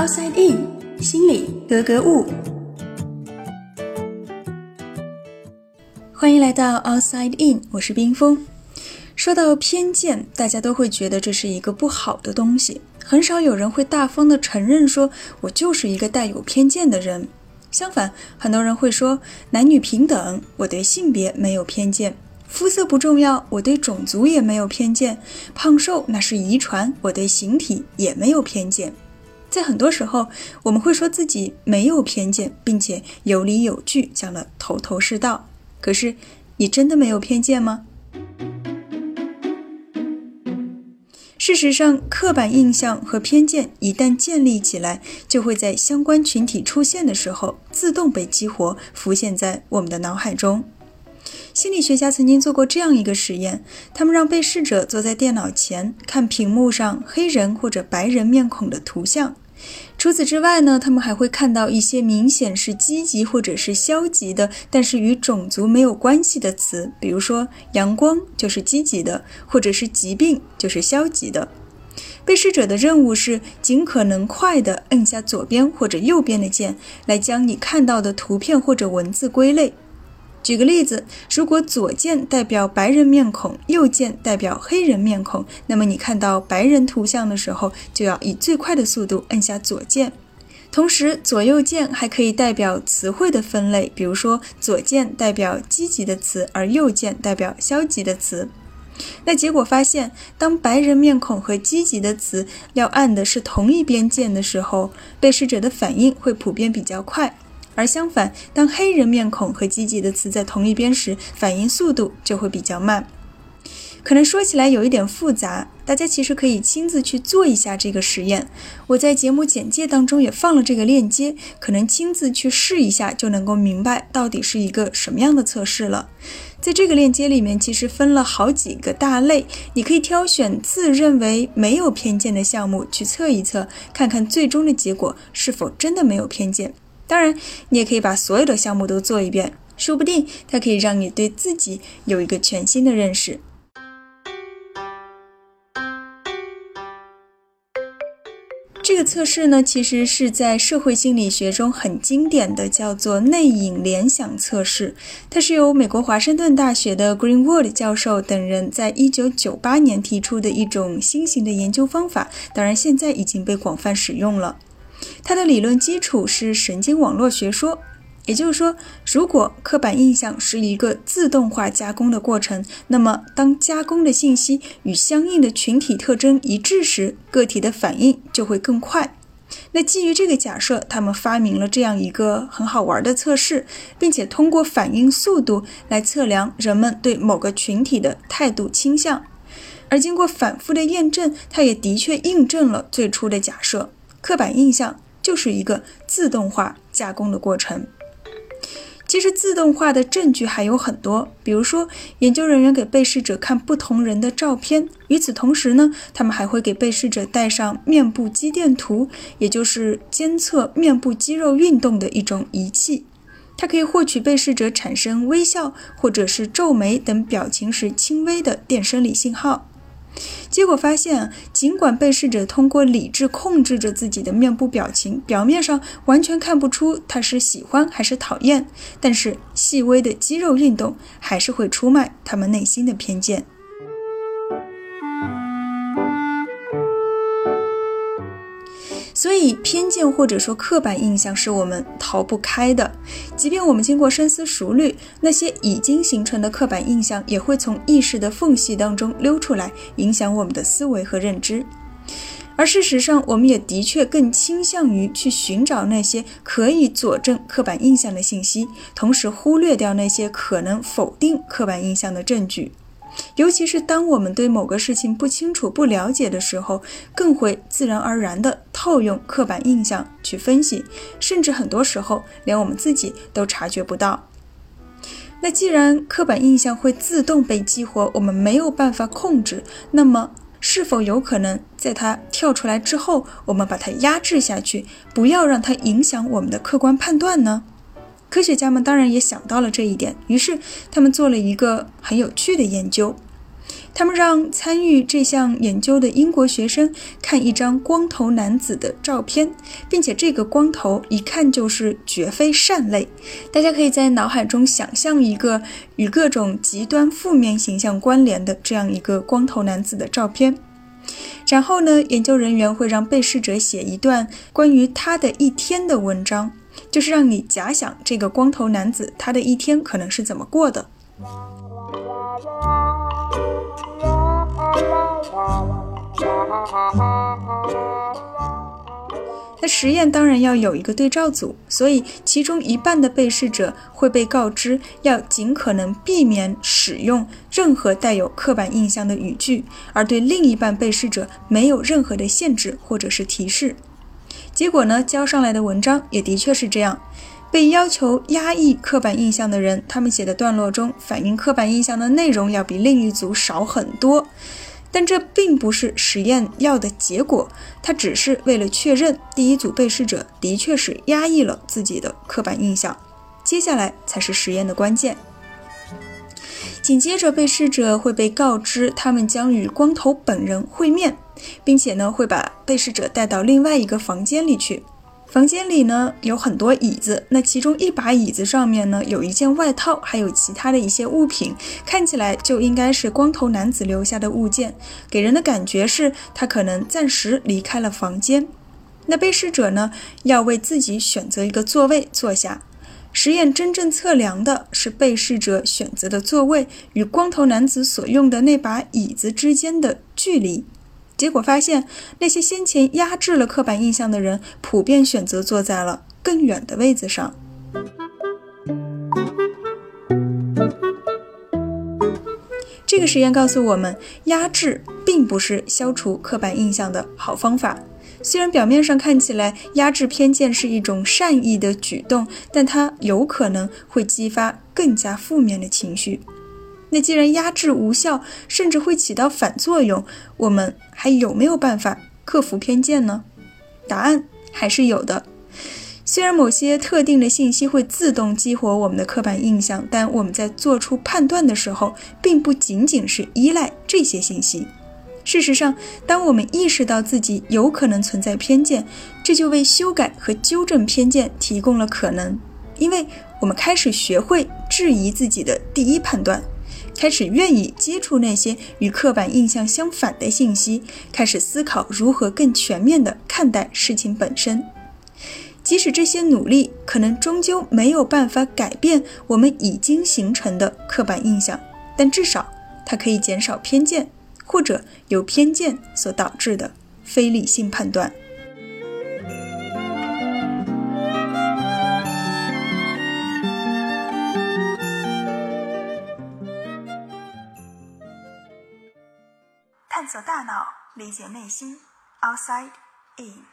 Outside In，心里格格物。欢迎来到 Outside In，我是冰峰。说到偏见，大家都会觉得这是一个不好的东西，很少有人会大方的承认说“我就是一个带有偏见的人”。相反，很多人会说男女平等，我对性别没有偏见；肤色不重要，我对种族也没有偏见；胖瘦那是遗传，我对形体也没有偏见。在很多时候，我们会说自己没有偏见，并且有理有据，讲得头头是道。可是，你真的没有偏见吗？事实上，刻板印象和偏见一旦建立起来，就会在相关群体出现的时候自动被激活，浮现在我们的脑海中。心理学家曾经做过这样一个实验，他们让被试者坐在电脑前看屏幕上黑人或者白人面孔的图像。除此之外呢，他们还会看到一些明显是积极或者是消极的，但是与种族没有关系的词，比如说阳光就是积极的，或者是疾病就是消极的。被试者的任务是尽可能快地摁下左边或者右边的键，来将你看到的图片或者文字归类。举个例子，如果左键代表白人面孔，右键代表黑人面孔，那么你看到白人图像的时候，就要以最快的速度按下左键。同时，左右键还可以代表词汇的分类，比如说左键代表积极的词，而右键代表消极的词。那结果发现，当白人面孔和积极的词要按的是同一边键的时候，被试者的反应会普遍比较快。而相反，当黑人面孔和积极的词在同一边时，反应速度就会比较慢。可能说起来有一点复杂，大家其实可以亲自去做一下这个实验。我在节目简介当中也放了这个链接，可能亲自去试一下就能够明白到底是一个什么样的测试了。在这个链接里面，其实分了好几个大类，你可以挑选自认为没有偏见的项目去测一测，看看最终的结果是否真的没有偏见。当然，你也可以把所有的项目都做一遍，说不定它可以让你对自己有一个全新的认识。这个测试呢，其实是在社会心理学中很经典的，叫做内隐联想测试。它是由美国华盛顿大学的 Greenwood 教授等人在一九九八年提出的一种新型的研究方法，当然现在已经被广泛使用了。它的理论基础是神经网络学说，也就是说，如果刻板印象是一个自动化加工的过程，那么当加工的信息与相应的群体特征一致时，个体的反应就会更快。那基于这个假设，他们发明了这样一个很好玩的测试，并且通过反应速度来测量人们对某个群体的态度倾向。而经过反复的验证，它也的确印证了最初的假设。刻板印象就是一个自动化加工的过程。其实，自动化的证据还有很多，比如说，研究人员给被试者看不同人的照片，与此同时呢，他们还会给被试者戴上面部肌电图，也就是监测面部肌肉运动的一种仪器，它可以获取被试者产生微笑或者是皱眉等表情时轻微的电生理信号。结果发现，尽管被试者通过理智控制着自己的面部表情，表面上完全看不出他是喜欢还是讨厌，但是细微的肌肉运动还是会出卖他们内心的偏见。所以，偏见或者说刻板印象是我们逃不开的。即便我们经过深思熟虑，那些已经形成的刻板印象也会从意识的缝隙当中溜出来，影响我们的思维和认知。而事实上，我们也的确更倾向于去寻找那些可以佐证刻板印象的信息，同时忽略掉那些可能否定刻板印象的证据。尤其是当我们对某个事情不清楚、不了解的时候，更会自然而然地套用刻板印象去分析，甚至很多时候连我们自己都察觉不到。那既然刻板印象会自动被激活，我们没有办法控制，那么是否有可能在它跳出来之后，我们把它压制下去，不要让它影响我们的客观判断呢？科学家们当然也想到了这一点，于是他们做了一个很有趣的研究。他们让参与这项研究的英国学生看一张光头男子的照片，并且这个光头一看就是绝非善类。大家可以在脑海中想象一个与各种极端负面形象关联的这样一个光头男子的照片。然后呢，研究人员会让被试者写一段关于他的一天的文章，就是让你假想这个光头男子他的一天可能是怎么过的。那实验当然要有一个对照组，所以其中一半的被试者会被告知要尽可能避免使用任何带有刻板印象的语句，而对另一半被试者没有任何的限制或者是提示。结果呢，交上来的文章也的确是这样。被要求压抑刻板印象的人，他们写的段落中反映刻板印象的内容要比另一组少很多。但这并不是实验要的结果，它只是为了确认第一组被试者的确是压抑了自己的刻板印象。接下来才是实验的关键。紧接着，被试者会被告知他们将与光头本人会面，并且呢会把被试者带到另外一个房间里去。房间里呢有很多椅子，那其中一把椅子上面呢有一件外套，还有其他的一些物品，看起来就应该是光头男子留下的物件，给人的感觉是他可能暂时离开了房间。那被试者呢要为自己选择一个座位坐下，实验真正测量的是被试者选择的座位与光头男子所用的那把椅子之间的距离。结果发现，那些先前压制了刻板印象的人，普遍选择坐在了更远的位子上。这个实验告诉我们，压制并不是消除刻板印象的好方法。虽然表面上看起来压制偏见是一种善意的举动，但它有可能会激发更加负面的情绪。那既然压制无效，甚至会起到反作用，我们还有没有办法克服偏见呢？答案还是有的。虽然某些特定的信息会自动激活我们的刻板印象，但我们在做出判断的时候，并不仅仅是依赖这些信息。事实上，当我们意识到自己有可能存在偏见，这就为修改和纠正偏见提供了可能，因为我们开始学会质疑自己的第一判断。开始愿意接触那些与刻板印象相反的信息，开始思考如何更全面地看待事情本身。即使这些努力可能终究没有办法改变我们已经形成的刻板印象，但至少它可以减少偏见，或者由偏见所导致的非理性判断。理解内心。Outside in。